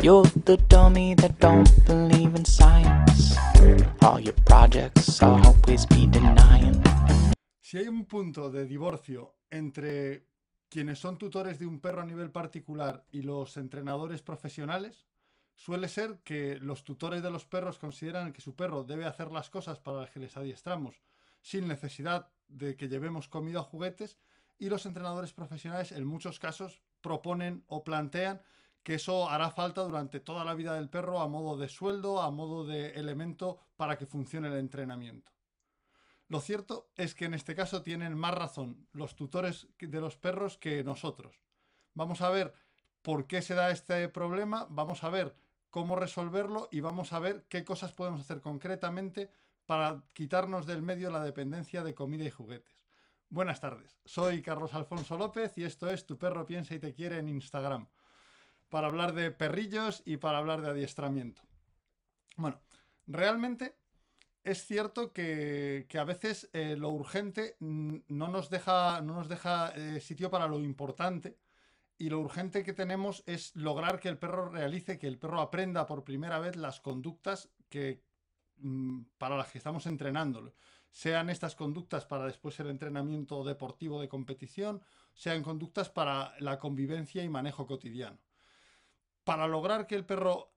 You're the dummy that don't believe in science. All your projects always be denying. Si hay un punto de divorcio entre quienes son tutores de un perro a nivel particular y los entrenadores profesionales, suele ser que los tutores de los perros consideran que su perro debe hacer las cosas para las que les adiestramos sin necesidad de que llevemos comida o juguetes y los entrenadores profesionales en muchos casos proponen o plantean que eso hará falta durante toda la vida del perro a modo de sueldo, a modo de elemento para que funcione el entrenamiento. Lo cierto es que en este caso tienen más razón los tutores de los perros que nosotros. Vamos a ver por qué se da este problema, vamos a ver cómo resolverlo y vamos a ver qué cosas podemos hacer concretamente para quitarnos del medio la dependencia de comida y juguetes. Buenas tardes, soy Carlos Alfonso López y esto es Tu perro piensa y te quiere en Instagram, para hablar de perrillos y para hablar de adiestramiento. Bueno, realmente es cierto que, a veces eh, lo urgente no nos deja, no nos deja eh, sitio para lo importante y lo urgente que tenemos es lograr que el perro realice, que el perro aprenda por primera vez las conductas que, mm, para las que estamos entrenándolo sean estas conductas para después el entrenamiento deportivo de competición, sean conductas para la convivencia y manejo cotidiano. Para lograr que el perro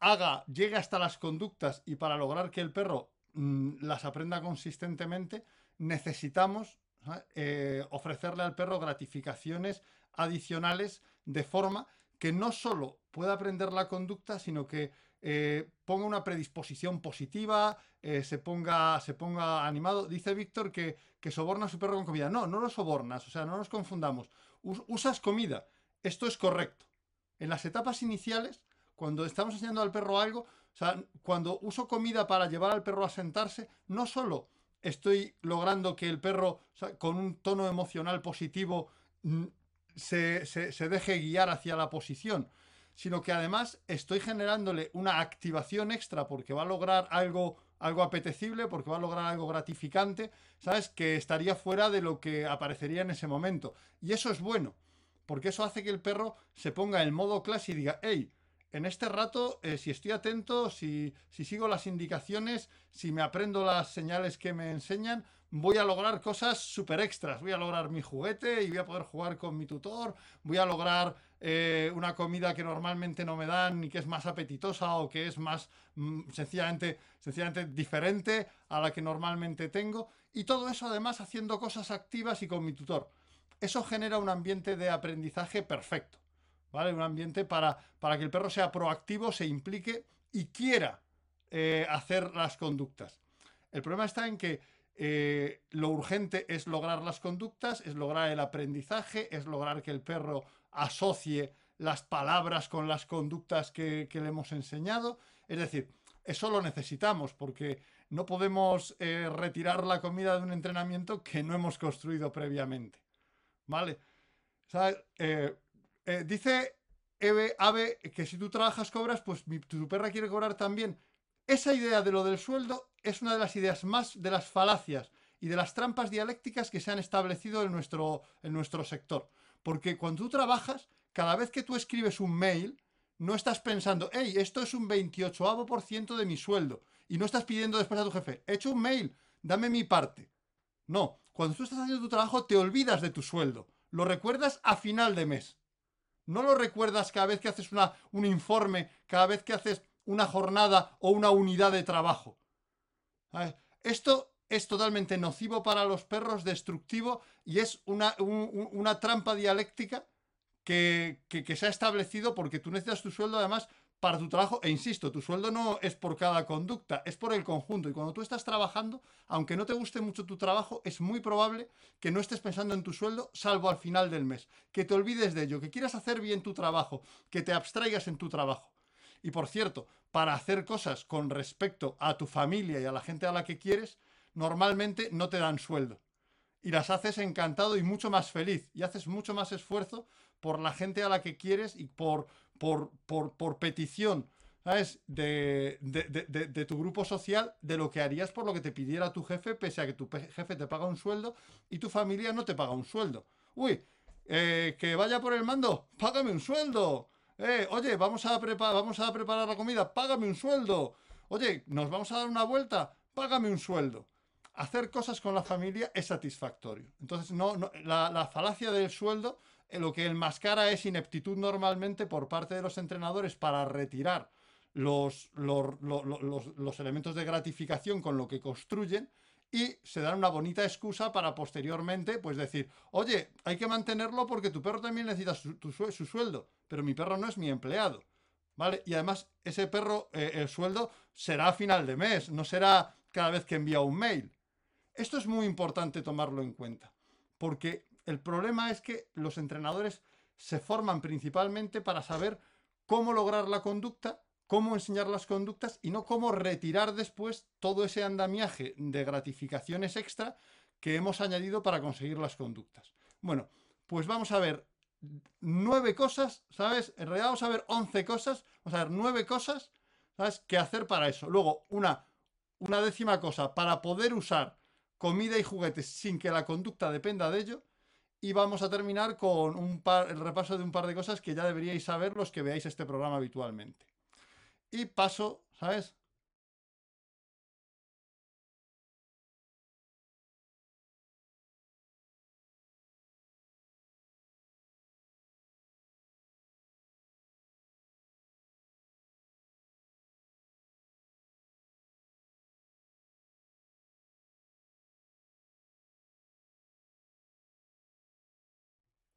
haga, llegue hasta las conductas y para lograr que el perro mm, las aprenda consistentemente, necesitamos eh, ofrecerle al perro gratificaciones adicionales de forma que no solo pueda aprender la conducta, sino que eh, ponga una predisposición positiva, eh, se, ponga, se ponga animado. Dice Víctor que, que, soborna a su perro con comida. No, no lo sobornas, o sea, no nos confundamos. usas comida, esto es correcto. En las etapas iniciales, cuando estamos enseñando al perro algo, o sea, cuando uso comida para llevar al perro a sentarse, no solo estoy logrando que el perro, con un tono emocional positivo, mm, se, se deje guiar hacia la posición, sino que además estoy generándole una activación extra porque va a lograr algo, algo apetecible, porque va a lograr algo gratificante, ¿sabes? Que estaría fuera de lo que aparecería en ese momento. Y eso es bueno, porque eso hace que el perro se ponga en modo clase y diga, hey, en este rato, eh, si estoy atento, si, si sigo las indicaciones, si me aprendo las señales que me enseñan, voy a lograr cosas súper extras. Voy a lograr mi juguete y voy a poder jugar con mi tutor. Voy a lograr eh, una comida que normalmente no me dan y que es más apetitosa o que es más mm, sencillamente, sencillamente diferente a la que normalmente tengo. Y todo eso además haciendo cosas activas y con mi tutor. Eso genera un ambiente de aprendizaje perfecto. ¿Vale? Un ambiente para, para que el perro sea proactivo, se implique y quiera eh, hacer las conductas. El problema está en que eh, lo urgente es lograr las conductas, es lograr el aprendizaje, es lograr que el perro asocie las palabras con las conductas que, le hemos enseñado. Es decir, eso lo necesitamos porque no podemos eh, retirar la comida de un entrenamiento que no hemos construido previamente. ¿Vale? Eh, dice Eve, Ave que si tú trabajas cobras, pues tu perra quiere cobrar también. Esa idea de lo del sueldo es una de las ideas más de las falacias y de las trampas dialécticas que se han establecido en nuestro, en nuestro sector. Porque cuando tú trabajas, cada vez que tú escribes un mail, no estás pensando, hey, esto es un 28% de mi sueldo. Y no estás pidiendo después a tu jefe, he hecho un mail, dame mi parte. No, cuando tú estás haciendo tu trabajo te olvidas de tu sueldo. Lo recuerdas a final de mes. No lo recuerdas cada vez que haces una, un informe, cada vez que haces una jornada o una unidad de trabajo. Esto es totalmente nocivo para los perros, destructivo y es una, una trampa dialéctica que, que, se ha establecido porque tú necesitas tu sueldo además para tu trabajo. E insisto, tu sueldo no es por cada conducta, es por el conjunto. Y cuando tú estás trabajando, aunque no te guste mucho tu trabajo, es muy probable que no estés pensando en tu sueldo, salvo al final del mes. Que te olvides de ello, que quieras hacer bien tu trabajo, que te abstraigas en tu trabajo. Y por cierto, para hacer cosas con respecto a tu familia y a la gente a la que quieres, normalmente no te dan sueldo. Y las haces encantado y mucho más feliz. Y haces mucho más esfuerzo por la gente a la que quieres y por, por, por, petición, ¿sabes? De, de, tu grupo social, de lo que harías por lo que te pidiera tu jefe, pese a que tu jefe te paga un sueldo y tu familia no te paga un sueldo. Uy, eh, que vaya por el mando, págame un sueldo. Eh, oye, vamos a, vamos a preparar la comida, págame un sueldo. Oye, nos vamos a dar una vuelta, págame un sueldo. Hacer cosas con la familia es satisfactorio. Entonces, no, la, falacia del sueldo, lo que enmascara es ineptitud normalmente por parte de los entrenadores para retirar los, los, elementos de gratificación con lo que construyen y se dan una bonita excusa para posteriormente pues decir, oye, hay que mantenerlo porque tu perro también necesita su, su sueldo, pero mi perro no es mi empleado. ¿Vale? Y además ese perro, eh, el sueldo será a final de mes, no será cada vez que envía un mail. Esto es muy importante tomarlo en cuenta, porque el problema es que los entrenadores se forman principalmente para saber cómo lograr la conducta, cómo enseñar las conductas y no cómo retirar después todo ese andamiaje de gratificaciones extra que hemos añadido para conseguir las conductas. Bueno, pues vamos a ver nueve cosas, ¿sabes? En realidad vamos a ver once cosas, vamos a ver nueve cosas, ¿sabes? Que hacer para eso. Luego, una, una décima cosa, para poder usar comida y juguetes sin que la conducta dependa de ello. Y vamos a terminar con un par, el repaso de un par de cosas que ya deberíais saber los que veáis este programa habitualmente. Y paso, ¿sabes?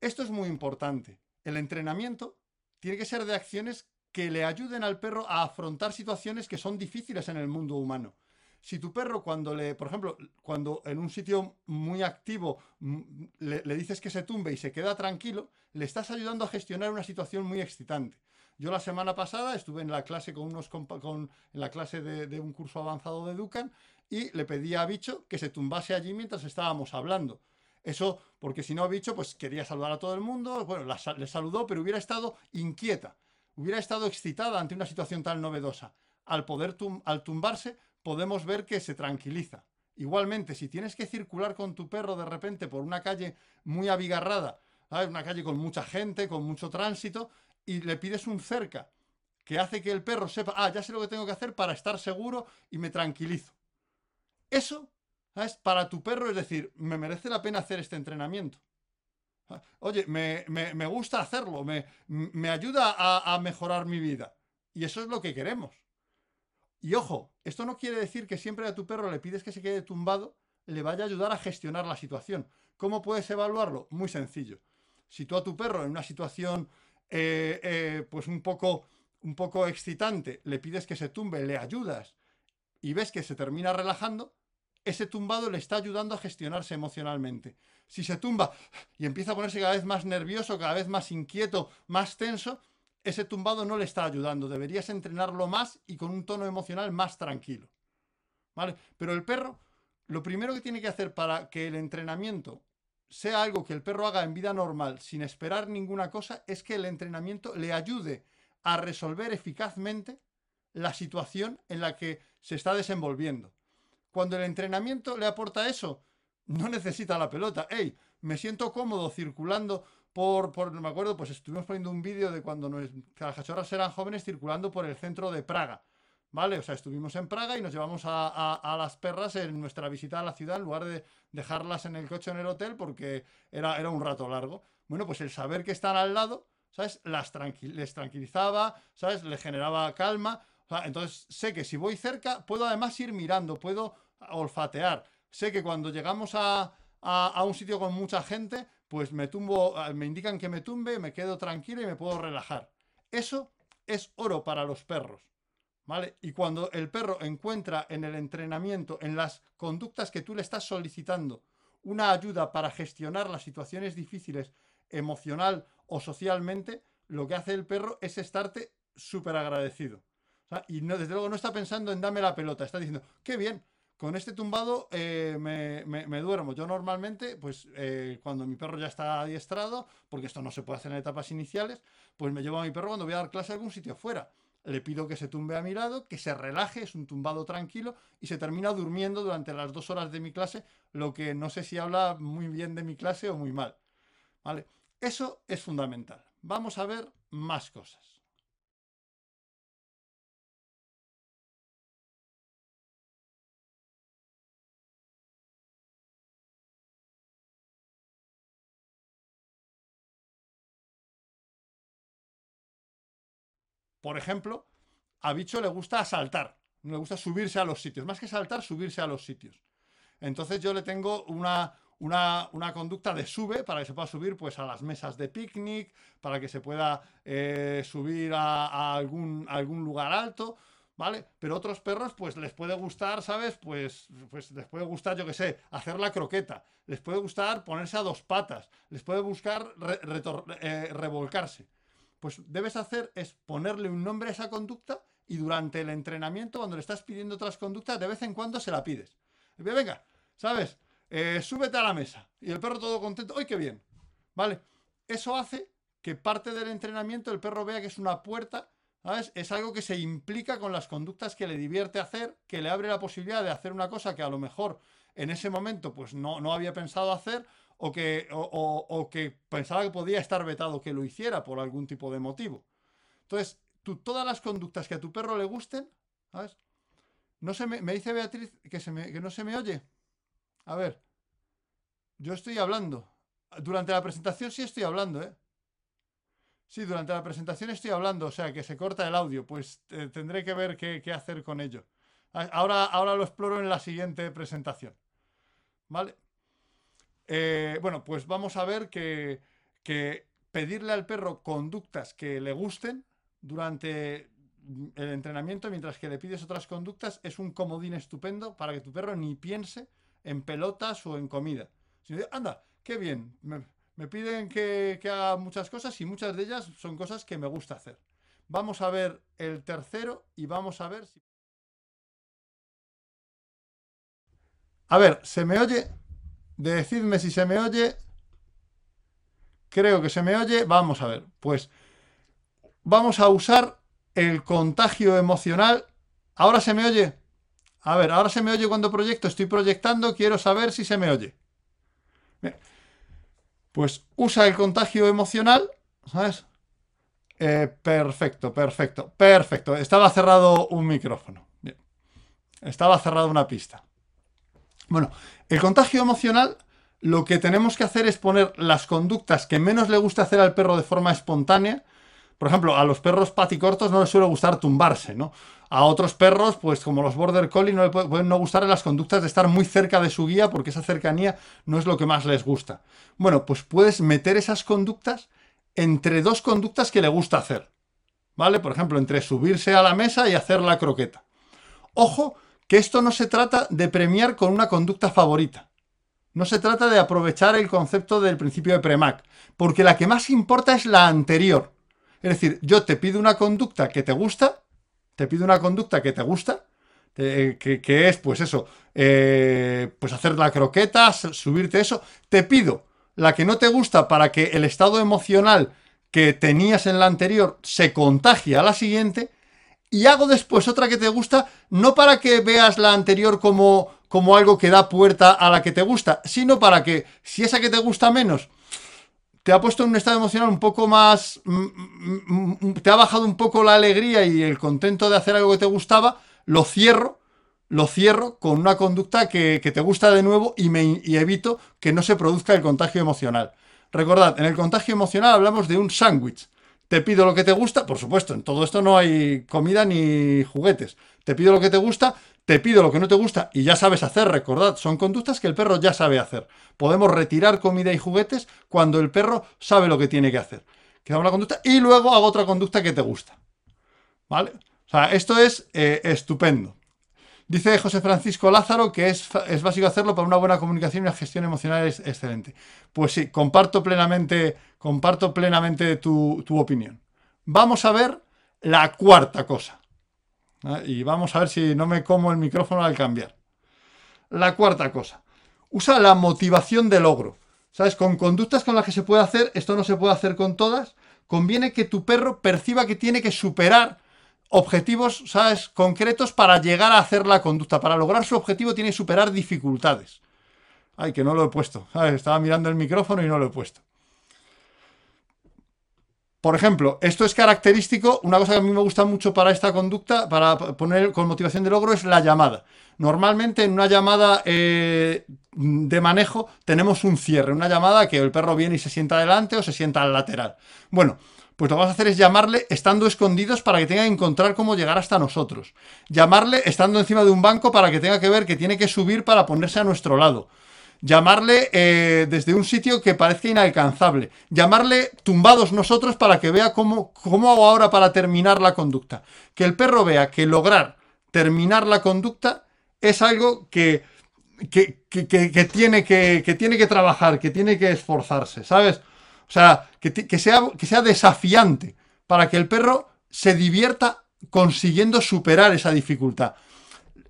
Esto es muy importante. El entrenamiento tiene que ser de acciones que le ayuden al perro a afrontar situaciones que son difíciles en el mundo humano. Si tu perro cuando le, por ejemplo, cuando en un sitio muy activo mm, le, dices que se tumbe y se queda tranquilo, le estás ayudando a gestionar una situación muy excitante. Yo la semana pasada estuve en la clase con unos con, en la clase de, de, un curso avanzado de Dukan y le pedí a Bicho que se tumbase allí mientras estábamos hablando. Eso, porque si no, bicho, pues quería saludar a todo el mundo. Bueno, le saludó, pero hubiera estado inquieta. Hubiera estado excitada ante una situación tan novedosa. Al poder al tumbarse, podemos ver que se tranquiliza. Igualmente, si tienes que circular con tu perro de repente por una calle muy abigarrada, una calle con mucha gente, con mucho tránsito, y le pides un cerca que hace que el perro sepa, ah, ya sé lo que tengo que hacer para estar seguro y me tranquilizo. Eso ¿Sabes? Para tu perro es decir, me merece la pena hacer este entrenamiento. Oye, me, gusta hacerlo, me, me ayuda a, a, mejorar mi vida. Y eso es lo que queremos. Y ojo, esto no quiere decir que siempre a tu perro le pides que se quede tumbado, le vaya a ayudar a gestionar la situación. ¿Cómo puedes evaluarlo? Muy sencillo. Si tú a tu perro en una situación eh, eh, pues un poco, un poco excitante le pides que se tumbe, le ayudas y ves que se termina relajando, ese tumbado le está ayudando a gestionarse emocionalmente. Si se tumba y empieza a ponerse cada vez más nervioso, cada vez más inquieto, más tenso, ese tumbado no le está ayudando. Deberías entrenarlo más y con un tono emocional más tranquilo. ¿Vale? Pero el perro, lo primero que tiene que hacer para que el entrenamiento sea algo que el perro haga en vida normal sin esperar ninguna cosa, es que el entrenamiento le ayude a resolver eficazmente la situación en la que se está desenvolviendo. Cuando el entrenamiento le aporta eso, no necesita la pelota. ¡Ey! Me siento cómodo circulando por, por no me acuerdo, pues estuvimos poniendo un vídeo de cuando las cachorras eran jóvenes circulando por el centro de Praga. ¿Vale? O sea, estuvimos en Praga y nos llevamos a, las perras en nuestra visita a la ciudad en lugar de dejarlas en el coche en el hotel porque era, era un rato largo. Bueno, pues el saber que están al lado, ¿sabes? Las les tranquilizaba, ¿sabes? Le generaba calma. entonces sé que si voy cerca, puedo además ir mirando, puedo olfatear. Sé que cuando llegamos a, un sitio con mucha gente, pues me tumbo, ah, me indican que me tumbe, me quedo tranquilo y me puedo relajar. Eso es oro para los perros. ¿Vale? Y cuando el perro encuentra en el entrenamiento, en las conductas que tú le estás solicitando, una ayuda para gestionar las situaciones difíciles emocional o socialmente, lo que hace el perro es estarte súper agradecido. y desde luego no está pensando en dame la pelota, está diciendo, qué bien, con este tumbado eh, me, duermo. Yo normalmente, pues eh, cuando mi perro ya está adiestrado, porque esto no se puede hacer en etapas iniciales, pues me llevo a mi perro cuando voy a dar clase a algún sitio fuera. Le pido que se tumbe a mi lado, que se relaje, es un tumbado tranquilo y se termina durmiendo durante las dos horas de mi clase, lo que no sé si habla muy bien de mi clase o muy mal. ¿Vale? Eso es fundamental. Vamos a ver más cosas. Por ejemplo, a Bicho le gusta saltar, le gusta subirse a los sitios, más que saltar, subirse a los sitios. Entonces yo le tengo una, una, una, conducta de sube para que se pueda subir pues, a las mesas de picnic, para que se pueda eh, subir a, algún, algún, lugar alto, ¿vale? Pero otros perros pues les puede gustar, ¿sabes? Pues, pues les puede gustar, yo qué sé, hacer la croqueta, les puede gustar ponerse a dos patas, les puede buscar eh, revolcarse. Pues debes hacer es ponerle un nombre a esa conducta y durante el entrenamiento, cuando le estás pidiendo otras conductas, de vez en cuando se la pides. Venga, ¿sabes? Eh, súbete a la mesa. Y el perro todo contento. ¡Ay, qué bien! ¿Vale? Eso hace que parte del entrenamiento el perro vea que es una puerta, ¿sabes? Es algo que se implica con las conductas que le divierte hacer, que le abre la posibilidad de hacer una cosa que a lo mejor en ese momento pues no, no había pensado hacer o que, o, o, que pensaba que podía estar vetado que lo hiciera por algún tipo de motivo. Entonces, tú, todas las conductas que a tu perro le gusten, ¿sabes? No se me, me dice Beatriz que, se que no se me oye. A ver, yo estoy hablando. Durante la presentación sí estoy hablando, ¿eh? Sí, durante la presentación estoy hablando, o sea, que se corta el audio. Pues tendré que ver qué, qué, hacer con ello. Ahora, ahora lo exploro en la siguiente presentación. ¿Vale? Eh, bueno, pues vamos a ver que, pedirle al perro conductas que le gusten durante el entrenamiento, mientras que le pides otras conductas, es un comodín estupendo para que tu perro ni piense en pelotas o en comida. Sino, anda, qué bien, me, me piden que, que, haga muchas cosas y muchas de ellas son cosas que me gusta hacer. Vamos a ver el tercero y vamos a ver si... A ver, ¿se me oye? Decidme si se me oye. Creo que se me oye. Vamos a ver. Pues vamos a usar el contagio emocional. ¿Ahora se me oye? A ver, ahora se me oye cuando proyecto. Estoy proyectando, quiero saber si se me oye. Pues usa el contagio emocional, ¿sabes? Eh, perfecto, perfecto, perfecto. Estaba cerrado un micrófono. Estaba cerrada una pista. Bueno, el contagio emocional lo que tenemos que hacer es poner las conductas que menos le gusta hacer al perro de forma espontánea. Por ejemplo, a los perros paticortos no les suele gustar tumbarse, ¿no? A otros perros, pues como los Border Collie, no le pueden no gustar las conductas de estar muy cerca de su guía porque esa cercanía no es lo que más les gusta. Bueno, pues puedes meter esas conductas entre dos conductas que le gusta hacer. ¿Vale? Por ejemplo, entre subirse a la mesa y hacer la croqueta. Ojo, que esto no se trata de premiar con una conducta favorita. No se trata de aprovechar el concepto del principio de Premac, porque la que más importa es la anterior. Es decir, yo te pido una conducta que te gusta, te pido una conducta que te gusta, que, que, es, pues eso, eh, pues hacer la croqueta, subirte eso. Te pido la que no te gusta para que el estado emocional que tenías en la anterior se contagie a la siguiente y hago después otra que te gusta, no para que veas la anterior como, como algo que da puerta a la que te gusta, sino para que si esa que te gusta menos te ha puesto en un estado emocional un poco más, te ha bajado un poco la alegría y el contento de hacer algo que te gustaba, lo cierro, lo cierro con una conducta que, que te gusta de nuevo y, me, y evito que no se produzca el contagio emocional. Recordad, en el contagio emocional hablamos de un sándwich te pido lo que te gusta, por supuesto, en todo esto no hay comida ni juguetes. Te pido lo que te gusta, te pido lo que no te gusta y ya sabes hacer, recordad, son conductas que el perro ya sabe hacer. Podemos retirar comida y juguetes cuando el perro sabe lo que tiene que hacer. Queda una conducta y luego hago otra conducta que te gusta. ¿Vale? O sea, esto es eh, estupendo. Dice José Francisco Lázaro que es, es, básico hacerlo para una buena comunicación y una gestión emocional es excelente. Pues sí, comparto plenamente, comparto plenamente tu, tu opinión. Vamos a ver la cuarta cosa. Y vamos a ver si no me como el micrófono al cambiar. La cuarta cosa. Usa la motivación de logro. ¿Sabes? Con conductas con las que se puede hacer, esto no se puede hacer con todas. Conviene que tu perro perciba que tiene que superar objetivos, ¿sabes?, concretos para llegar a hacer la conducta. Para lograr su objetivo tiene que superar dificultades. Ay, que no lo he puesto. Estaba mirando el micrófono y no lo he puesto. Por ejemplo, esto es característico, una cosa que a mí me gusta mucho para esta conducta, para poner con motivación de logro, es la llamada. Normalmente en una llamada eh, de manejo tenemos un cierre, una llamada que el perro viene y se sienta adelante o se sienta al lateral. Bueno, pues lo que vamos a hacer es llamarle estando escondidos para que tenga que encontrar cómo llegar hasta nosotros. Llamarle estando encima de un banco para que tenga que ver que tiene que subir para ponerse a nuestro lado. Llamarle eh, desde un sitio que parezca inalcanzable. Llamarle tumbados nosotros para que vea cómo, cómo hago ahora para terminar la conducta. Que el perro vea que lograr terminar la conducta es algo que, que, que tiene, que, tiene que trabajar, que tiene que esforzarse, ¿sabes? O sea, que, sea, que sea desafiante para que el perro se divierta consiguiendo superar esa dificultad.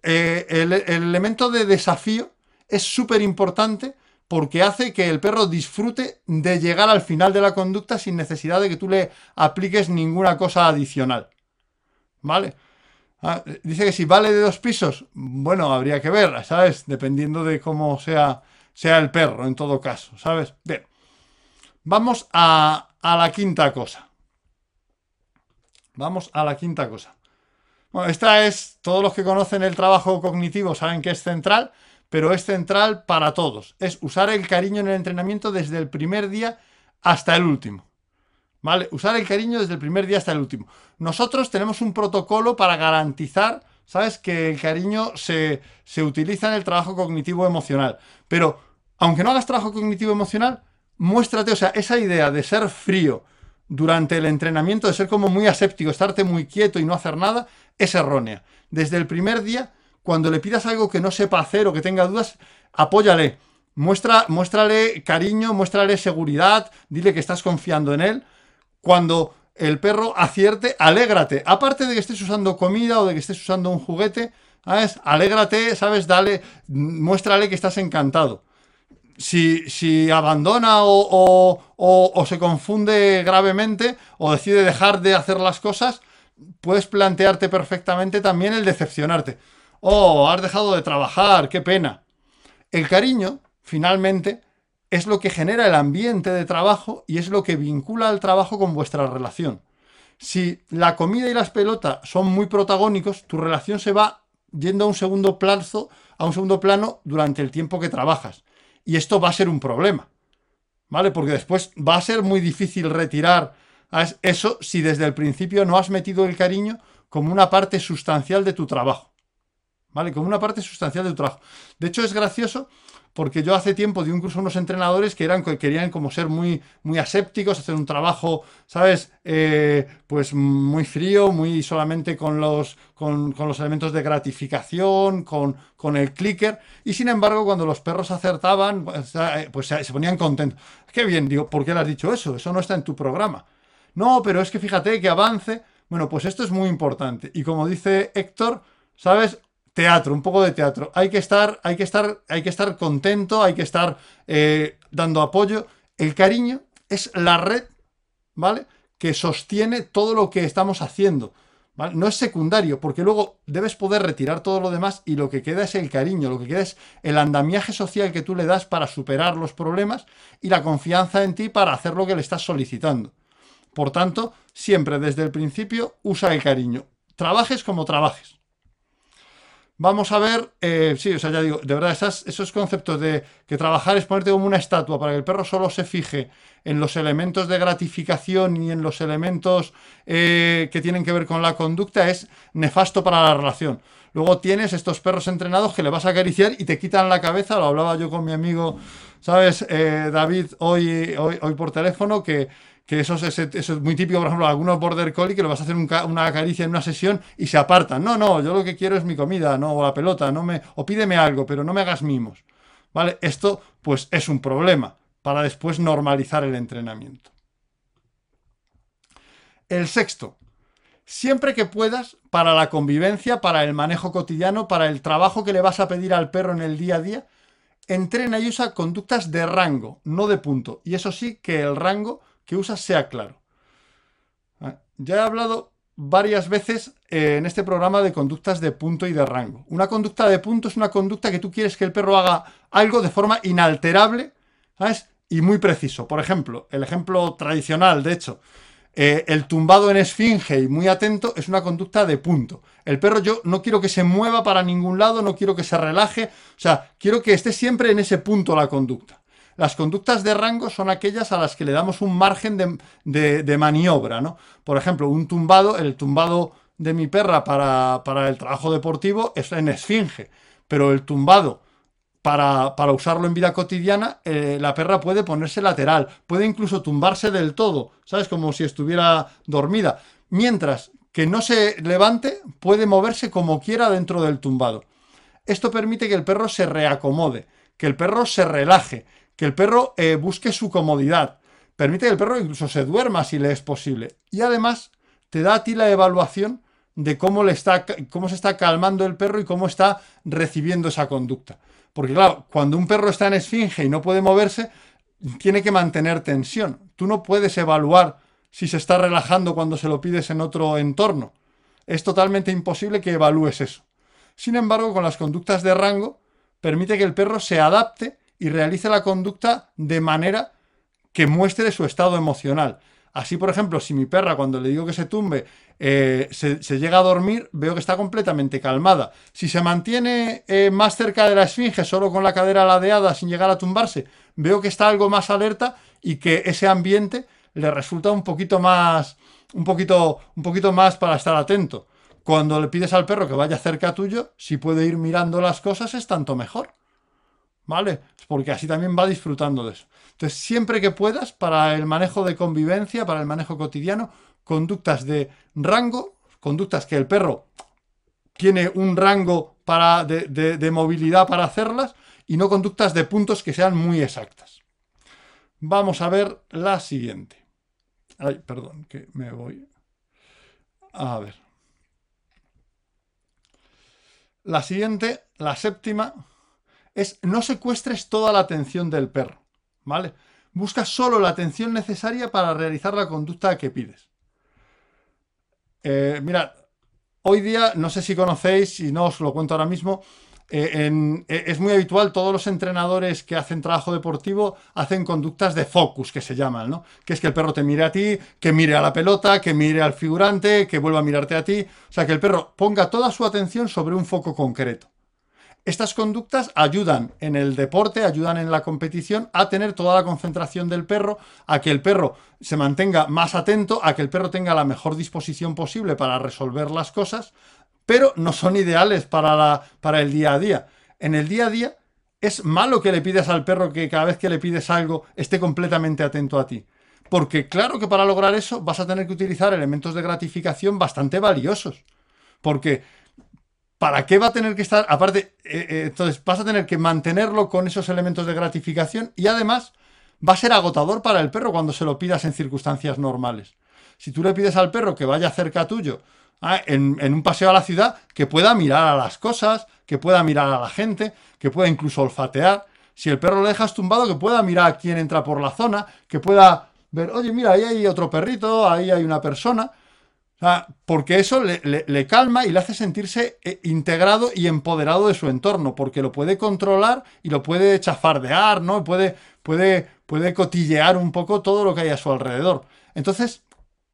Eh, el, elemento de desafío es súper importante porque hace que el perro disfrute de llegar al final de la conducta sin necesidad de que tú le apliques ninguna cosa adicional. ¿Vale? Ah, dice que si vale de dos pisos, bueno, habría que ver, ¿sabes? Dependiendo de cómo sea, sea el perro, en todo caso, ¿sabes? Bien. Vamos a, la quinta cosa. Vamos a la quinta cosa. Bueno, esta es, todos los que conocen el trabajo cognitivo saben que es central, pero es central para todos. Es usar el cariño en el entrenamiento desde el primer día hasta el último. ¿Vale? Usar el cariño desde el primer día hasta el último. Nosotros tenemos un protocolo para garantizar, ¿sabes? Que el cariño se, se utiliza en el trabajo cognitivo emocional. Pero, aunque no hagas trabajo cognitivo emocional, muéstrate, o sea, esa idea de ser frío durante el entrenamiento, de ser como muy aséptico, estarte muy quieto y no hacer nada, es errónea. Desde el primer día, cuando le pidas algo que no sepa hacer o que tenga dudas, apóyale. Muestra, muéstrale cariño, muéstrale seguridad, dile que estás confiando en él. Cuando el perro acierte, alégrate. Aparte de que estés usando comida o de que estés usando un juguete, ¿sabes? Alégrate, ¿sabes? Dale, muéstrale que estás encantado si, abandona o, se confunde gravemente o decide dejar de hacer las cosas, puedes plantearte perfectamente también el decepcionarte. Oh, has dejado de trabajar, qué pena. El cariño, finalmente, es lo que genera el ambiente de trabajo y es lo que vincula al trabajo con vuestra relación. Si la comida y las pelotas son muy protagónicos, tu relación se va yendo a un segundo plazo, a un segundo plano durante el tiempo que trabajas. Y esto va a ser un problema. ¿Vale? Porque después va a ser muy difícil retirar eso si desde el principio no has metido el cariño como una parte sustancial de tu trabajo. ¿Vale? Como una parte sustancial de tu trabajo. De hecho, es gracioso porque yo hace tiempo di un curso a unos entrenadores que eran, querían como ser muy, muy asépticos, hacer un trabajo, ¿sabes? Eh, pues muy frío, muy solamente con los, con, los elementos de gratificación, con, con, el clicker, y sin embargo cuando los perros acertaban, eh, pues se, ponían contentos. Qué bien, digo, ¿por qué le has dicho eso? Eso no está en tu programa. No, pero es que fíjate que avance. Bueno, pues esto es muy importante. Y como dice Héctor, ¿sabes? Teatro, un poco de teatro. Hay que estar, hay que estar, hay que estar contento, hay que estar eh, dando apoyo. El cariño es la red, ¿vale? Que sostiene todo lo que estamos haciendo. No es secundario, porque luego debes poder retirar todo lo demás y lo que queda es el cariño, lo que queda es el andamiaje social que tú le das para superar los problemas y la confianza en ti para hacer lo que le estás solicitando. Por tanto, siempre desde el principio usa el cariño. Trabajes como trabajes vamos a ver, eh, sí, o sea, ya digo, de verdad, esos conceptos de que trabajar es ponerte como una estatua para que el perro solo se fije en los elementos de gratificación y en los elementos eh, que tienen que ver con la conducta es nefasto para la relación. Luego tienes estos perros entrenados que le vas a acariciar y te quitan la cabeza, lo hablaba yo con mi amigo, ¿sabes? Eh, David hoy, hoy, hoy por teléfono, que que eso es, muy típico, por ejemplo, algunos border collie que lo vas a hacer una caricia en una sesión y se apartan. No, no, yo lo que quiero es mi comida, no, o la pelota, no me, o pídeme algo, pero no me hagas mimos. ¿Vale? Esto, pues, es un problema para después normalizar el entrenamiento. El sexto, siempre que puedas, para la convivencia, para el manejo cotidiano, para el trabajo que le vas a pedir al perro en el día a día, entrena y usa conductas de rango, no de punto. Y eso sí que el rango que usas sea claro. Ah, ya he hablado varias veces eh, en este programa de conductas de punto y de rango. Una conducta de punto es una conducta que tú quieres que el perro haga algo de forma inalterable, ¿sabes? Y muy preciso. Por ejemplo, el ejemplo tradicional, de hecho, eh, el tumbado en esfinge y muy atento es una conducta de punto. El perro yo no quiero que se mueva para ningún lado, no quiero que se relaje, o sea, quiero que esté siempre en ese punto la conducta. Las conductas de rango son aquellas a las que le damos un margen de, maniobra, ¿no? Por ejemplo, un tumbado, el tumbado de mi perra para, el trabajo deportivo es en esfinge, pero el tumbado para, usarlo en vida cotidiana, eh, la perra puede ponerse lateral, puede incluso tumbarse del todo, ¿sabes? Como si estuviera dormida. Mientras que no se levante, puede moverse como quiera dentro del tumbado. Esto permite que el perro se reacomode, que el perro se relaje, que el perro eh, busque su comodidad. Permite que el perro incluso se duerma si le es posible. Y además te da a ti la evaluación de cómo, le está, cómo se está calmando el perro y cómo está recibiendo esa conducta. Porque claro, cuando un perro está en esfinge y no puede moverse, tiene que mantener tensión. Tú no puedes evaluar si se está relajando cuando se lo pides en otro entorno. Es totalmente imposible que evalúes eso. Sin embargo, con las conductas de rango, permite que el perro se adapte y realice la conducta de manera que muestre su estado emocional. Así, por ejemplo, si mi perra cuando le digo que se tumbe eh, se, llega a dormir, veo que está completamente calmada. Si se mantiene eh, más cerca de la esfinge, solo con la cadera ladeada, sin llegar a tumbarse, veo que está algo más alerta y que ese ambiente le resulta un poquito más, un poquito, un poquito más para estar atento. Cuando le pides al perro que vaya cerca tuyo, si puede ir mirando las cosas es tanto mejor. ¿Vale? Porque así también va disfrutando de eso. Entonces, siempre que puedas, para el manejo de convivencia, para el manejo cotidiano, conductas de rango, conductas que el perro tiene un rango para, de, de movilidad para hacerlas, y no conductas de puntos que sean muy exactas. Vamos a ver la siguiente. Ay, perdón, que me voy. A ver. La siguiente, la séptima, es no secuestres toda la atención del perro, ¿vale? Busca solo la atención necesaria para realizar la conducta que pides. Eh, mirad, hoy día, no sé si conocéis, y no os lo cuento ahora mismo, eh, eh, es muy habitual, todos los entrenadores que hacen trabajo deportivo hacen conductas de focus, que se llaman, ¿no? Que es que el perro te mire a ti, que mire a la pelota, que mire al figurante, que vuelva a mirarte a ti. O sea, que el perro ponga toda su atención sobre un foco concreto. Estas conductas ayudan en el deporte, ayudan en la competición a tener toda la concentración del perro, a que el perro se mantenga más atento, a que el perro tenga la mejor disposición posible para resolver las cosas, pero no son ideales para, la, para el día a día. En el día a día es malo que le pides al perro que cada vez que le pides algo esté completamente atento a ti. Porque claro que para lograr eso vas a tener que utilizar elementos de gratificación bastante valiosos. Porque ¿para qué va a tener que estar? Aparte, eh, eh, entonces vas a tener que mantenerlo con esos elementos de gratificación y además va a ser agotador para el perro cuando se lo pidas en circunstancias normales. Si tú le pides al perro que vaya cerca tuyo Ah, en, un paseo a la ciudad que pueda mirar a las cosas, que pueda mirar a la gente, que pueda incluso olfatear. Si el perro lo dejas tumbado, que pueda mirar a quién entra por la zona, que pueda ver, oye, mira, ahí hay otro perrito, ahí hay una persona. Porque eso le, calma y le hace sentirse eh, integrado y empoderado de su entorno, porque lo puede controlar y lo puede chafardear, ¿no? Puede, puede, puede cotillear un poco todo lo que hay a su alrededor. Entonces,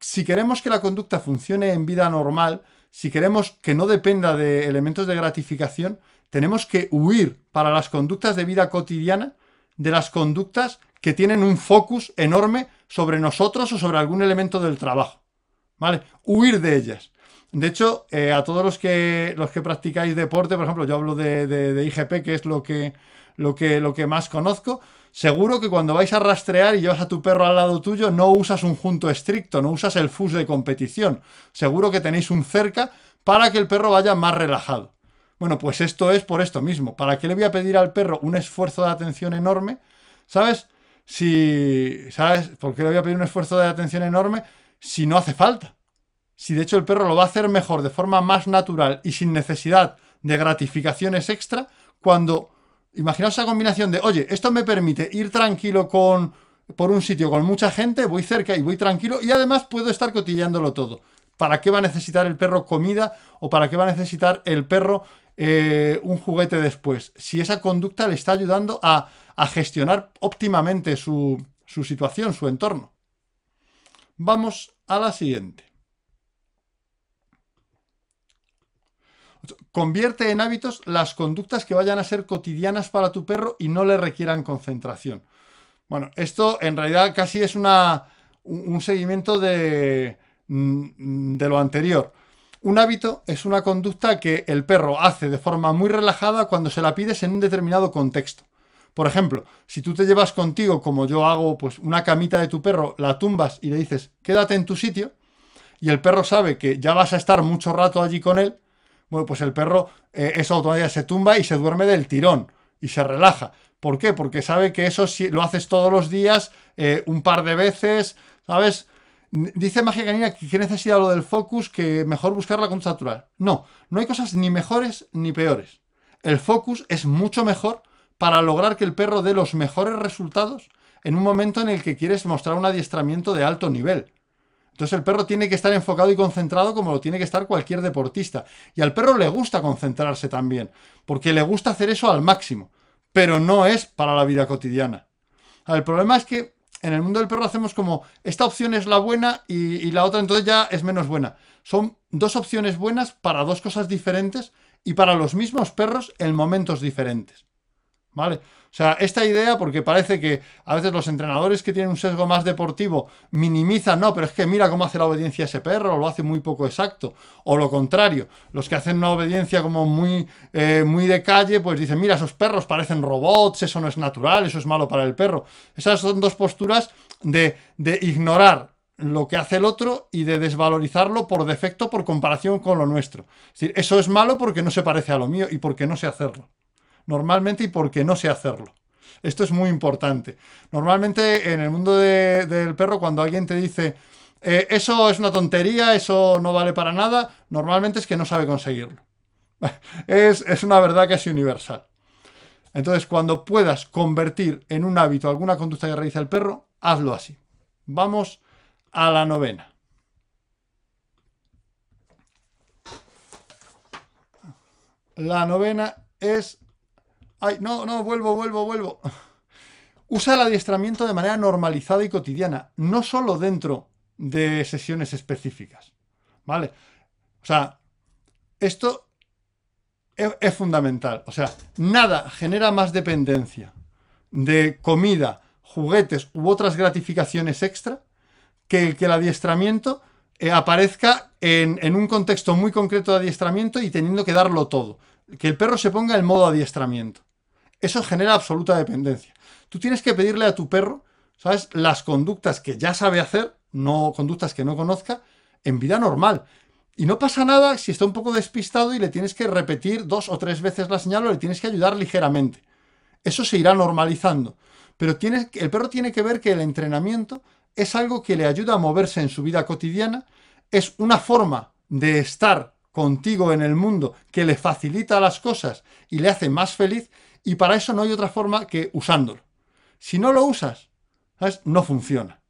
si queremos que la conducta funcione en vida normal, si queremos que no dependa de elementos de gratificación, tenemos que huir para las conductas de vida cotidiana de las conductas que tienen un focus enorme sobre nosotros o sobre algún elemento del trabajo. ¿Vale? Huir de ellas. De hecho, eh, a todos los que, los que practicáis deporte, por ejemplo, yo hablo de, de IGP, que es lo que, lo que, lo que más conozco, seguro que cuando vais a rastrear y llevas a tu perro al lado tuyo, no usas un junto estricto, no usas el FUS de competición. Seguro que tenéis un cerca para que el perro vaya más relajado. Bueno, pues esto es por esto mismo. ¿Para qué le voy a pedir al perro un esfuerzo de atención enorme? ¿Sabes? Si. ¿Sabes? ¿Por qué le voy a pedir un esfuerzo de atención enorme si no hace falta? Si de hecho el perro lo va a hacer mejor de forma más natural y sin necesidad de gratificaciones extra cuando Imaginaos esa combinación de, oye, esto me permite ir tranquilo con, por un sitio con mucha gente, voy cerca y voy tranquilo y además puedo estar cotilleándolo todo. ¿Para qué va a necesitar el perro comida o para qué va a necesitar el perro eh, un juguete después? Si esa conducta le está ayudando a, a gestionar óptimamente su, su situación, su entorno. Vamos a la siguiente. Convierte en hábitos las conductas que vayan a ser cotidianas para tu perro y no le requieran concentración. Bueno, esto en realidad casi es una, un seguimiento de, mm, de lo anterior. Un hábito es una conducta que el perro hace de forma muy relajada cuando se la pides en un determinado contexto. Por ejemplo, si tú te llevas contigo, como yo hago, pues una camita de tu perro, la tumbas y le dices, quédate en tu sitio, y el perro sabe que ya vas a estar mucho rato allí con él, bueno, pues el perro eh, eso automáticamente se tumba y se duerme del tirón y se relaja. ¿Por qué? Porque sabe que eso si lo haces todos los días, eh, un par de veces, ¿sabes? Dice Magia Canina que necesidad lo del focus, que mejor buscar la conducta natural. No, no hay cosas ni mejores ni peores. El focus es mucho mejor para lograr que el perro dé los mejores resultados en un momento en el que quieres mostrar un adiestramiento de alto nivel. Entonces el perro tiene que estar enfocado y concentrado como lo tiene que estar cualquier deportista. Y al perro le gusta concentrarse también, porque le gusta hacer eso al máximo, pero no es para la vida cotidiana. El problema es que en el mundo del perro hacemos como esta opción es la buena y, la otra entonces ya es menos buena. Son dos opciones buenas para dos cosas diferentes y para los mismos perros en momentos diferentes. ¿Vale? O sea, esta idea, porque parece que a veces los entrenadores que tienen un sesgo más deportivo minimizan, no, pero es que mira cómo hace la obediencia ese perro, lo hace muy poco exacto. O lo contrario, los que hacen una obediencia como muy, eh, muy de calle, pues dicen, mira, esos perros parecen robots, eso no es natural, eso es malo para el perro. Esas son dos posturas de, de ignorar lo que hace el otro y de desvalorizarlo por defecto por comparación con lo nuestro. Es decir, eso es malo porque no se parece a lo mío y porque no sé hacerlo normalmente y porque no sé hacerlo. Esto es muy importante. Normalmente en el mundo del perro, cuando alguien te dice, eh, eso es una tontería, eso no vale para nada, normalmente es que no sabe conseguirlo. es, es una verdad casi universal. Entonces, cuando puedas convertir en un hábito alguna conducta que realiza el perro, hazlo así. Vamos a la novena. La novena es Ay, no, no, vuelvo, vuelvo, vuelvo. Usa el adiestramiento de manera normalizada y cotidiana, no solo dentro de sesiones específicas. ¿Vale? O sea, esto es, fundamental. O sea, nada genera más dependencia de comida, juguetes u otras gratificaciones extra que que el adiestramiento eh, aparezca en, un contexto muy concreto de adiestramiento y teniendo que darlo todo. Que el perro se ponga en modo adiestramiento. Eso genera absoluta dependencia. Tú tienes que pedirle a tu perro, ¿sabes? Las conductas que ya sabe hacer, no conductas que no conozca, en vida normal. Y no pasa nada si está un poco despistado y le tienes que repetir dos o tres veces la señal o le tienes que ayudar ligeramente. Eso se irá normalizando. Pero el perro tiene que ver que el entrenamiento es algo que le ayuda a moverse en su vida cotidiana, es una forma de estar contigo en el mundo que le facilita las cosas y le hace más feliz y para eso no hay otra forma que usándolo. Si no lo usas, no funciona.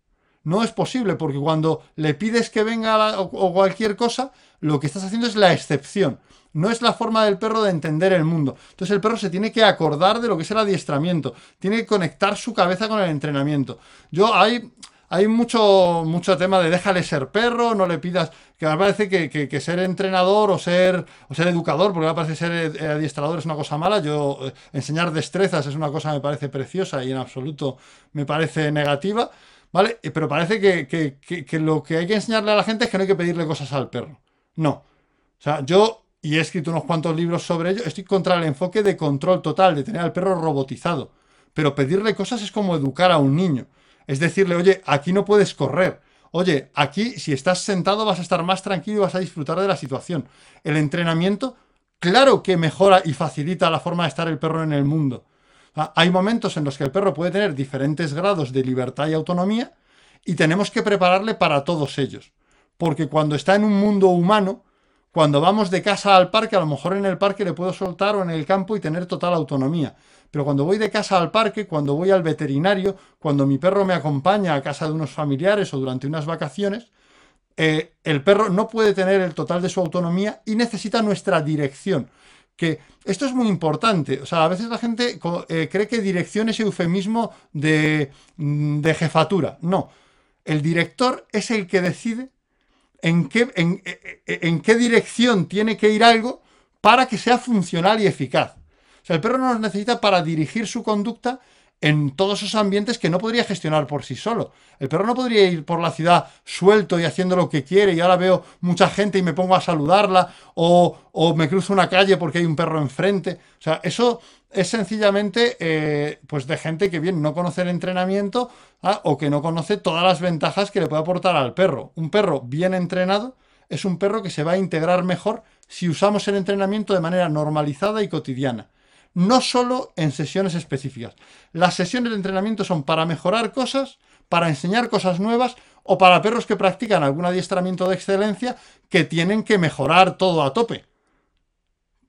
No es posible porque cuando le pides que venga o, cualquier cosa, lo que estás haciendo es la excepción. No es la forma del perro de entender el mundo. Entonces el perro se tiene que acordar de lo que es el adiestramiento. Tiene que conectar su cabeza con el entrenamiento. Yo hay, hay mucho, mucho tema de déjale ser perro, no le pidas. Que me parece que, ser entrenador o ser, o ser educador, porque me parece ser eh, adiestrador es una cosa mala. Yo eh, enseñar destrezas es una cosa que me parece preciosa y en absoluto me parece negativa. ¿Vale? Eh, pero parece que, lo que hay que enseñarle a la gente es que no hay que pedirle cosas al perro. No. O sea, yo, y he escrito unos cuantos libros sobre ello, estoy contra el enfoque de control total, de tener al perro robotizado. Pero pedirle cosas es como educar a un niño. Es decirle, oye, aquí no puedes correr. Oye, aquí si estás sentado vas a estar más tranquilo y vas a disfrutar de la situación. El entrenamiento, claro que mejora y facilita la forma de estar el perro en el mundo. Hay momentos en los que el perro puede tener diferentes grados de libertad y autonomía y tenemos que prepararle para todos ellos. Porque cuando está en un mundo humano, cuando vamos de casa al parque, a lo mejor en el parque le puedo soltar o en el campo y tener total autonomía. Pero cuando voy de casa al parque, cuando voy al veterinario, cuando mi perro me acompaña a casa de unos familiares o durante unas vacaciones, eh, el perro no puede tener el total de su autonomía y necesita nuestra dirección. Que esto es muy importante. O sea, a veces la gente eh, cree que dirección es eufemismo de, mm, de jefatura. No. El director es el que decide en qué, en, e, e, en qué dirección tiene que ir algo para que sea funcional y eficaz. O sea, el perro no nos necesita para dirigir su conducta en todos esos ambientes que no podría gestionar por sí solo. El perro no podría ir por la ciudad suelto y haciendo lo que quiere y ahora veo mucha gente y me pongo a saludarla o, o me cruzo una calle porque hay un perro enfrente. O sea, eso es sencillamente eh, pues de gente que bien no conoce el entrenamiento ¿ah? o que no conoce todas las ventajas que le puede aportar al perro. Un perro bien entrenado es un perro que se va a integrar mejor si usamos el entrenamiento de manera normalizada y cotidiana no solo en sesiones específicas. Las sesiones de entrenamiento son para mejorar cosas, para enseñar cosas nuevas o para perros que practican algún adiestramiento de excelencia que tienen que mejorar todo a tope.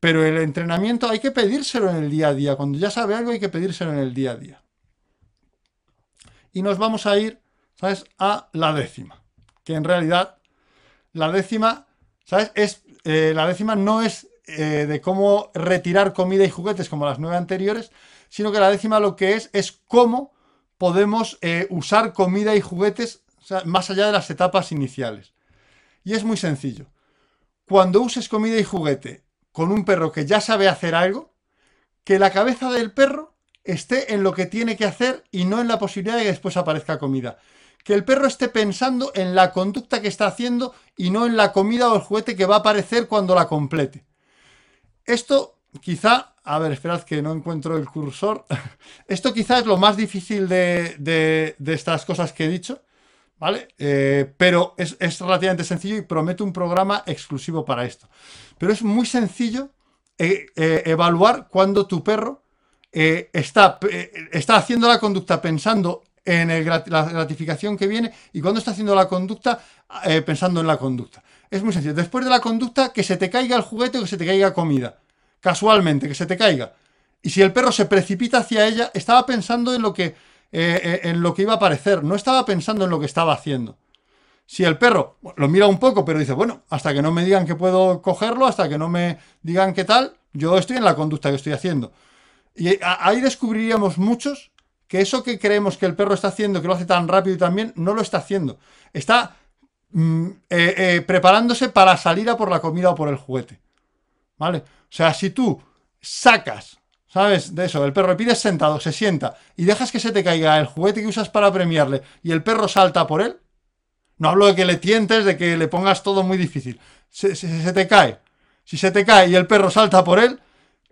Pero el entrenamiento hay que pedírselo en el día a día. Cuando ya sabe algo hay que pedírselo en el día a día. Y nos vamos a ir, ¿sabes?, a la décima. Que en realidad la décima, ¿sabes? Es, eh, la décima no es eh, de cómo retirar comida y juguetes como las nueve anteriores, sino que la décima lo que es es cómo podemos eh, usar comida y juguetes más allá de las etapas iniciales. Y es muy sencillo. Cuando uses comida y juguete con un perro que ya sabe hacer algo, que la cabeza del perro esté en lo que tiene que hacer y no en la posibilidad de que después aparezca comida. Que el perro esté pensando en la conducta que está haciendo y no en la comida o el juguete que va a aparecer cuando la complete. Esto quizá, a ver, esperad que no encuentro el cursor. Esto quizá es lo más difícil de, estas cosas que he dicho, ¿vale? Eh, pero es, relativamente sencillo y prometo un programa exclusivo para esto. Pero es muy sencillo eh, eh, evaluar cuando tu perro está, está haciendo la conducta pensando en la gratificación que viene y cuando está haciendo la conducta pensando en la conducta. Es muy sencillo. Después de la conducta, que se te caiga el juguete o que se te caiga comida. Casualmente, que se te caiga. Y si el perro se precipita hacia ella, estaba pensando en lo que, eh, eh, en lo que iba a aparecer, no estaba pensando en lo que estaba haciendo. Si el perro lo mira un poco, pero dice, bueno, hasta que no me digan que puedo cogerlo, hasta que no me digan qué tal, yo estoy en la conducta que estoy haciendo. Y ahí descubriríamos muchos que eso que creemos que el perro está haciendo, que lo hace tan rápido y tan bien, no lo está haciendo. Está Mm, eh, preparándose para salir a por la comida o por el juguete. ¿Vale? O sea, si tú sacas, ¿sabes? De eso, el perro pides sentado, se sienta y dejas que se te caiga el juguete que usas para premiarle y el perro salta por él, no hablo de que le tientes, de que le pongas todo muy difícil. Se, se te cae. Si se te cae y el perro salta por él,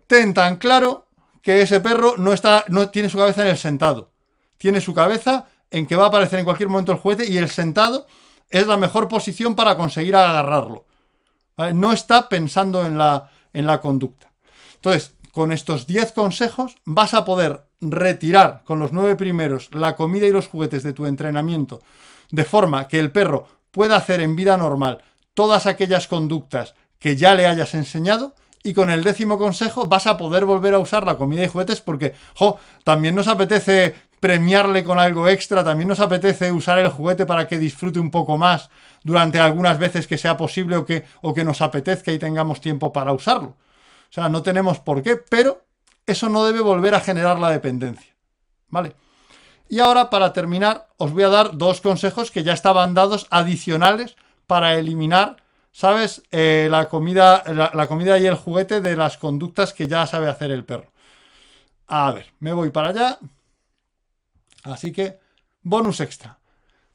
ten tan claro que ese perro no, está, no tiene su cabeza en el sentado. Tiene su cabeza en que va a aparecer en cualquier momento el juguete y el sentado es la mejor posición para conseguir agarrarlo. No está pensando en la, en la conducta. Entonces, con estos 10 consejos vas a poder retirar con los 9 primeros la comida y los juguetes de tu entrenamiento, de forma que el perro pueda hacer en vida normal todas aquellas conductas que ya le hayas enseñado y con el décimo consejo vas a poder volver a usar la comida y juguetes porque, también nos apetece premiarle con algo extra, también nos apetece usar el juguete para que disfrute un poco más durante algunas veces que sea posible o que, o que nos apetezca y tengamos tiempo para usarlo. O sea, no tenemos por qué, pero eso no debe volver a generar la dependencia. ¿Vale? Y ahora, para terminar, os voy a dar dos consejos que ya estaban dados adicionales para eliminar, ¿sabes? Eh, la, comida, la comida y el juguete de las conductas que ya sabe hacer el perro. A ver, me voy para allá. Así que, bonus extra.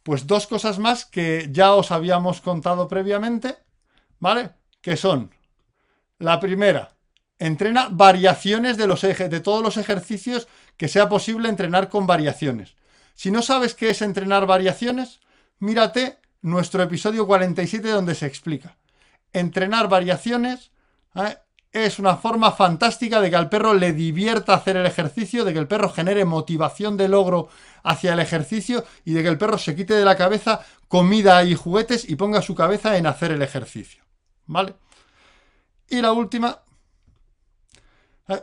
Pues dos cosas más que ya os habíamos contado previamente, ¿vale? Que son, la primera, entrena variaciones de, los ejes, de todos los ejercicios que sea posible entrenar con variaciones. Si no sabes qué es entrenar variaciones, mírate nuestro episodio 47 donde se explica. Entrenar variaciones ¿eh? es una forma fantástica de que al perro le divierta hacer el ejercicio, de que el perro genere motivación de logro hacia el ejercicio y de que el perro se quite de la cabeza comida y juguetes y ponga su cabeza en hacer el ejercicio. ¿Vale? Y la última,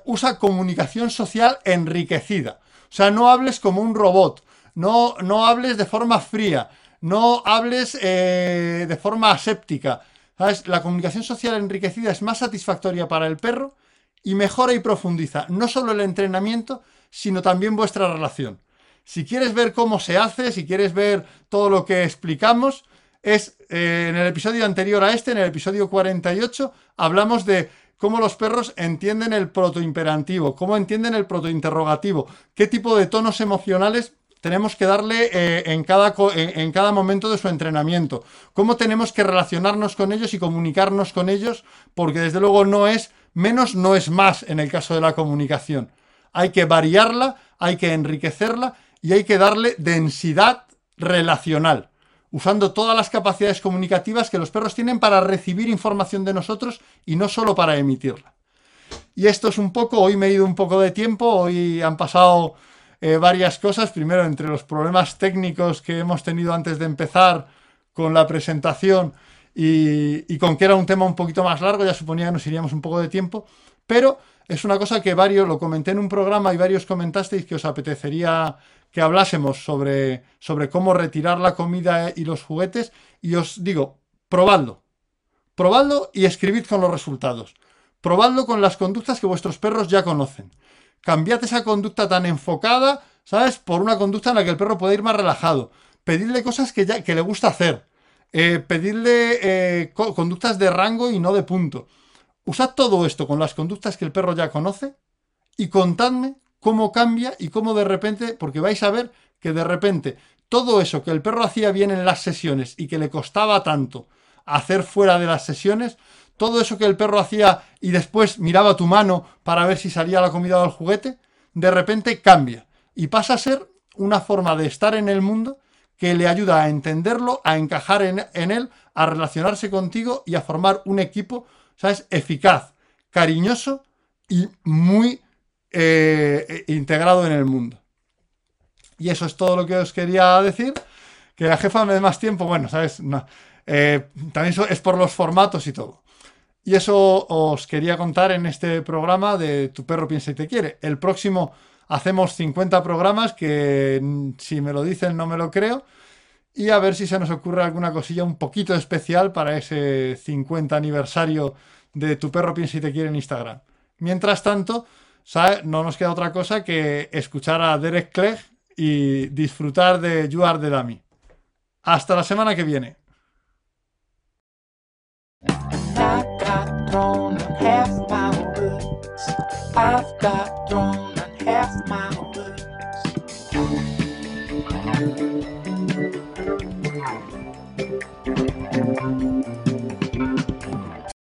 usa comunicación social enriquecida. O sea, no hables como un robot, no, no hables de forma fría, no hables eh, de forma aséptica la comunicación social enriquecida es más satisfactoria para el perro y mejora y profundiza no solo el entrenamiento, sino también vuestra relación. Si quieres ver cómo se hace, si quieres ver todo lo que explicamos, es eh, en el episodio anterior a este, en el episodio 48, hablamos de cómo los perros entienden el protoimperativo, cómo entienden el protointerrogativo, qué tipo de tonos emocionales tenemos que darle eh, en, cada, en, cada momento de su entrenamiento, cómo tenemos que relacionarnos con ellos y comunicarnos con ellos, porque desde luego no es menos, no es más en el caso de la comunicación. Hay que variarla, hay que enriquecerla y hay que darle densidad relacional, usando todas las capacidades comunicativas que los perros tienen para recibir información de nosotros y no solo para emitirla. Y esto es un poco, hoy me he ido un poco de tiempo, hoy han pasado eh, varias cosas. Primero, entre los problemas técnicos que hemos tenido antes de empezar con la presentación y, con que era un tema un poquito más largo, ya suponía que nos iríamos un poco de tiempo, pero es una cosa que varios, lo comenté en un programa y varios comentasteis que os apetecería que hablásemos sobre, sobre cómo retirar la comida y los juguetes y os digo, probadlo. Probadlo y escribid con los resultados. Probadlo con las conductas que vuestros perros ya conocen cambiad esa conducta tan enfocada, ¿sabes? Por una conducta en la que el perro puede ir más relajado. Pedirle cosas que, ya, que le gusta hacer. Eh, pedirle eh, conductas de rango y no de punto. Usad todo esto con las conductas que el perro ya conoce y contadme cómo cambia y cómo de repente, porque vais a ver que de repente todo eso que el perro hacía bien en las sesiones y que le costaba tanto hacer fuera de las sesiones, todo eso que el perro hacía y después miraba tu mano para ver si salía la comida o el juguete, de repente cambia y pasa a ser una forma de estar en el mundo que le ayuda a entenderlo, a encajar en, él, a relacionarse contigo y a formar un equipo, ¿sabes? Eficaz, cariñoso y muy eh, integrado en el mundo. Y eso es todo lo que os quería decir. Que la jefa me dé más tiempo, bueno, ¿sabes? Eh, también es por los formatos y todo. Y eso os quería contar en este programa de Tu perro piensa y te quiere. El próximo hacemos 50 programas que mm, si me lo dicen no me lo creo. Y a ver si se nos ocurre alguna cosilla un poquito especial para ese 50 aniversario de Tu perro piensa y te quiere en Instagram. Mientras tanto, no nos queda otra cosa que escuchar a Derek Clegg y disfrutar de You Are the Dummy. Hasta la semana que viene.